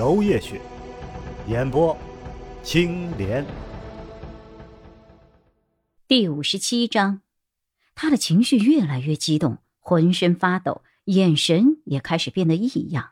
楼夜雪，演播青莲。第五十七章，他的情绪越来越激动，浑身发抖，眼神也开始变得异样。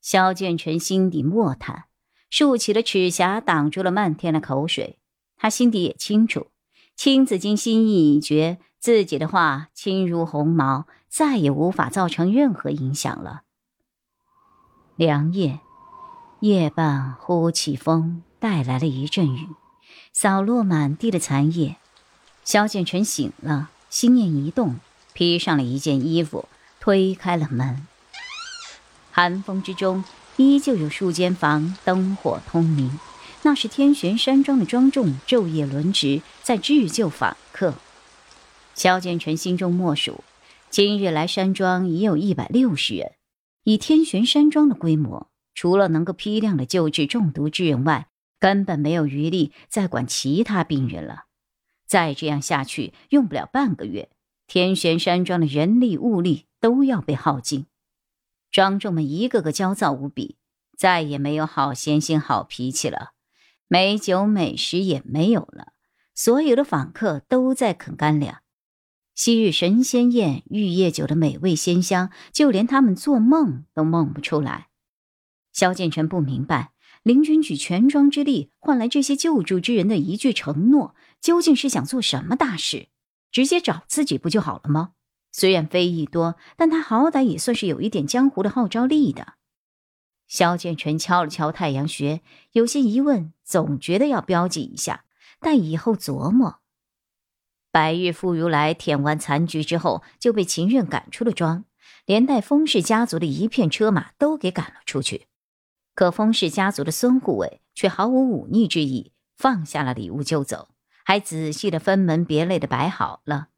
萧剑尘心底默叹。竖起了齿颊，挡住了漫天的口水。他心底也清楚，青子金心意已决，自己的话轻如鸿毛，再也无法造成任何影响了。良夜，夜半忽起风，带来了一阵雨，扫落满地的残叶。萧剑尘醒了，心念一动，披上了一件衣服，推开了门。寒风之中。依旧有数间房灯火通明，那是天玄山庄的庄众昼夜轮值，在置救访客。萧剑尘心中默数，今日来山庄已有一百六十人。以天玄山庄的规模，除了能够批量的救治中毒之人外，根本没有余力再管其他病人了。再这样下去，用不了半个月，天玄山庄的人力物力都要被耗尽。庄众们一个个焦躁无比，再也没有好闲心、好脾气了。美酒美食也没有了，所有的访客都在啃干粮。昔日神仙宴、玉液酒的美味鲜香，就连他们做梦都梦不出来。萧剑尘不明白，林君举全庄之力换来这些救助之人的一句承诺，究竟是想做什么大事？直接找自己不就好了吗？虽然非议多，但他好歹也算是有一点江湖的号召力的。萧剑尘敲了敲太阳穴，有些疑问，总觉得要标记一下，但以后琢磨。白日副如来舔完残局之后，就被秦任赶出了庄，连带封氏家族的一片车马都给赶了出去。可封氏家族的孙护卫却毫无忤逆之意，放下了礼物就走，还仔细的分门别类的摆好了。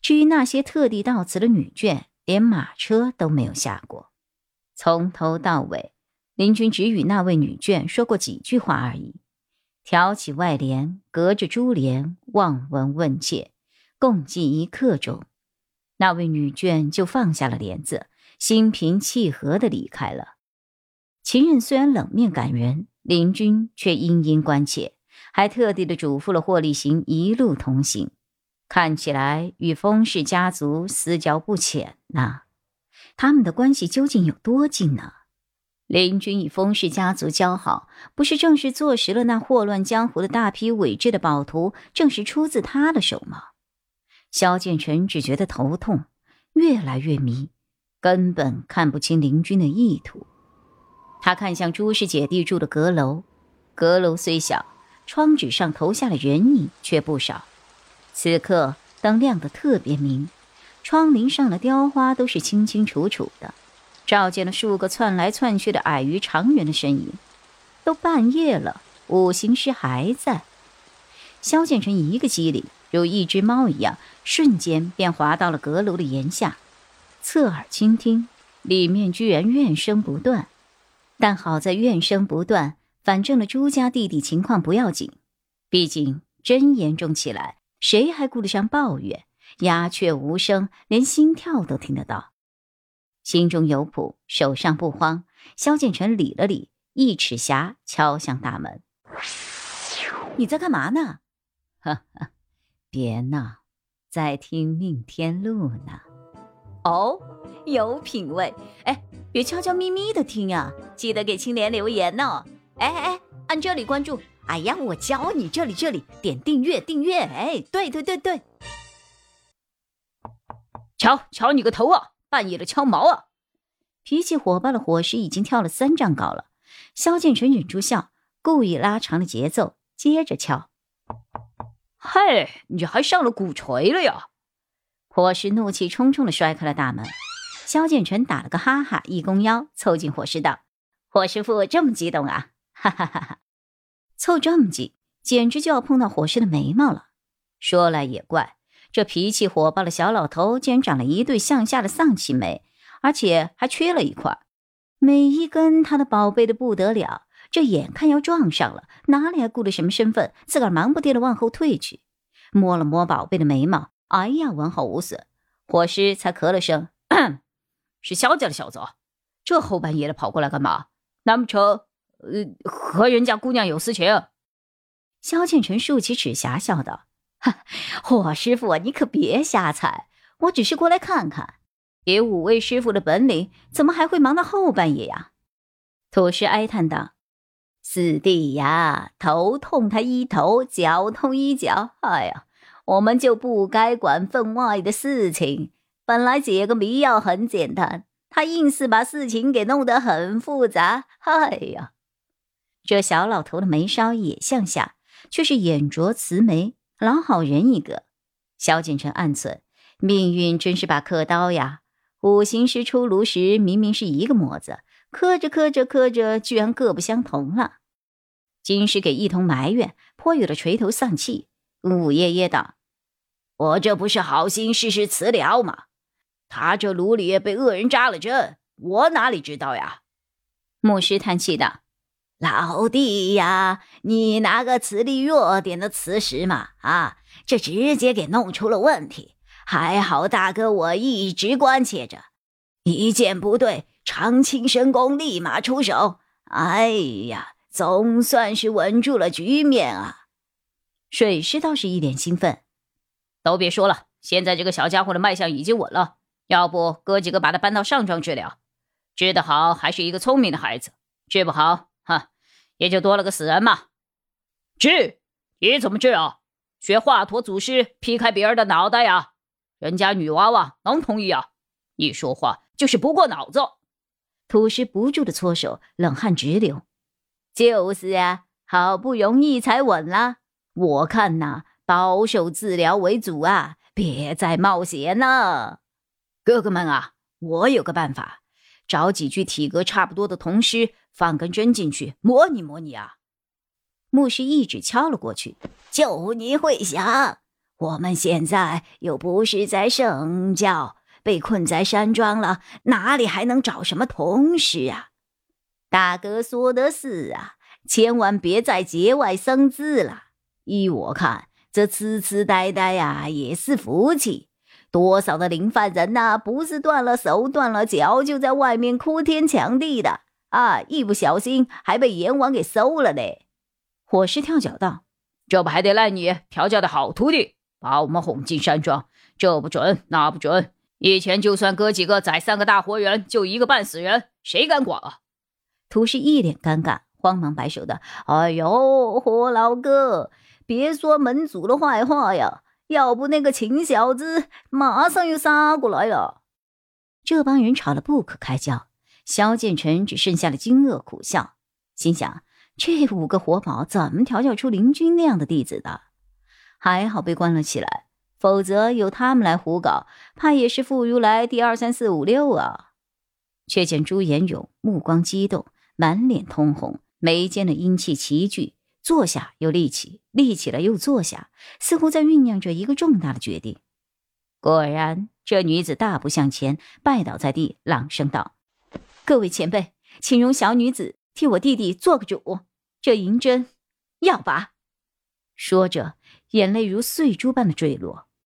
至于那些特地到此的女眷，连马车都没有下过。从头到尾，林君只与那位女眷说过几句话而已。挑起外帘，隔着珠帘望闻问切，共计一刻钟，那位女眷就放下了帘子，心平气和的离开了。秦任虽然冷面感人，林君却殷殷关切，还特地的嘱咐了霍立行一路同行。看起来与风氏家族私交不浅呐，他们的关系究竟有多近呢？林君与风氏家族交好，不是正是坐实了那祸乱江湖的大批伪制的宝图，正是出自他的手吗？萧剑尘只觉得头痛，越来越迷，根本看不清林君的意图。他看向朱氏姐弟住的阁楼，阁楼虽小，窗纸上投下的人影却不少。此刻灯亮得特别明，窗棂上的雕花都是清清楚楚的，照见了数个窜来窜去的矮于常人的身影。都半夜了，五行师还在。萧剑尘一个机灵，如一只猫一样，瞬间便滑到了阁楼的檐下，侧耳倾听，里面居然怨声不断。但好在怨声不断，反正了朱家弟弟情况不要紧，毕竟真严重起来。谁还顾得上抱怨？鸦雀无声，连心跳都听得到。心中有谱，手上不慌。萧剑尘理了理，一尺匣敲向大门：“你在干嘛呢？”“哈哈，别闹，在听命天录呢。”“哦，有品位。哎，别悄悄咪咪的听啊，记得给青莲留言哦。哎哎哎，按这里关注。”哎呀，我教你，这里这里点订阅订阅，哎，对对对对，瞧瞧你个头啊，半夜的敲毛啊！脾气火爆的火石已经跳了三丈高了。萧剑尘忍住笑，故意拉长了节奏，接着敲。嘿，你还上了鼓槌了呀！火石怒气冲冲的摔开了大门。萧剑尘打了个哈哈，一弓腰凑近火师道：“火师傅这么激动啊！哈哈哈哈！凑这么近，简直就要碰到火师的眉毛了。说来也怪，这脾气火爆的小老头竟然长了一对向下的丧气眉，而且还缺了一块，每一根他的宝贝的不得了。这眼看要撞上了，哪里还顾得什么身份？自个儿忙不迭的往后退去，摸了摸宝贝的眉毛，哎呀，完好无损。火师才咳了声：“咳是萧家的小子，这后半夜的跑过来干嘛？难不成，呃，和人家姑娘有私情？”萧建成竖起齿颊笑道：“哈，霍师傅，你可别瞎猜，我只是过来看看，以五位师傅的本领，怎么还会忙到后半夜呀？”土师哀叹道。四弟呀，头痛他一头，脚痛一脚。哎呀，我们就不该管分外的事情。本来解个迷药很简单，他硬是把事情给弄得很复杂。哎呀，这小老头的眉梢也向下，却是眼拙慈眉，老好人一个。萧景成暗忖：命运真是把刻刀呀！五行师出炉时明明是一个模子。磕着磕着磕着，居然各不相同了。金师给一同埋怨，颇有的垂头丧气，呜呜咽咽道：“我这不是好心试试磁疗吗？他这炉里被恶人扎了针，我哪里知道呀？”牧师叹气道：“老弟呀，你拿个磁力弱点的磁石嘛，啊，这直接给弄出了问题。还好大哥我一直关切着，一见不对。”长青神功立马出手，哎呀，总算是稳住了局面啊！水师倒是一脸兴奋，都别说了，现在这个小家伙的脉象已经稳了，要不哥几个把他搬到上庄治疗，治得好还是一个聪明的孩子，治不好，哈，也就多了个死人嘛。治？你怎么治啊？学华佗祖师劈开别人的脑袋呀？人家女娃娃能同意啊？一说话就是不过脑子。土师不住的搓手，冷汗直流。就是啊，好不容易才稳了。我看呐，保守治疗为主啊，别再冒险了。哥哥们啊，我有个办法，找几具体格差不多的童尸，放根针进去，模拟模拟啊。牧师一指敲了过去，就你会想，我们现在又不是在圣教。被困在山庄了，哪里还能找什么铜尸啊？大哥说的是啊，千万别再节外生枝了。依我看，这痴痴呆呆呀，也是福气。多少的零犯人呐，不是断了手断了脚，就在外面哭天抢地的啊！一不小心还被阎王给收了嘞。火师跳脚道：“这不还得赖你调教的好徒弟，把我们哄进山庄？这不准，那不准。”以前就算哥几个宰三个大活人，就一个半死人，谁敢管啊？屠师一脸尴尬，慌忙摆手道：“哎呦，火老哥，别说门主的坏话呀，要不那个秦小子马上又杀过来了。”这帮人吵得不可开交，萧建成只剩下了惊愕苦笑，心想：这五个活宝怎么调教出林军那样的弟子的？还好被关了起来。否则由他们来胡搞，怕也是傅如来第二三四五六啊！却见朱延勇目光激动，满脸通红，眉间的阴气齐聚，坐下又立起，立起了又坐下，似乎在酝酿着一个重大的决定。果然，这女子大步向前，拜倒在地，朗声道：“各位前辈，请容小女子替我弟弟做个主，这银针要拔。”说着，眼泪如碎珠般的坠落。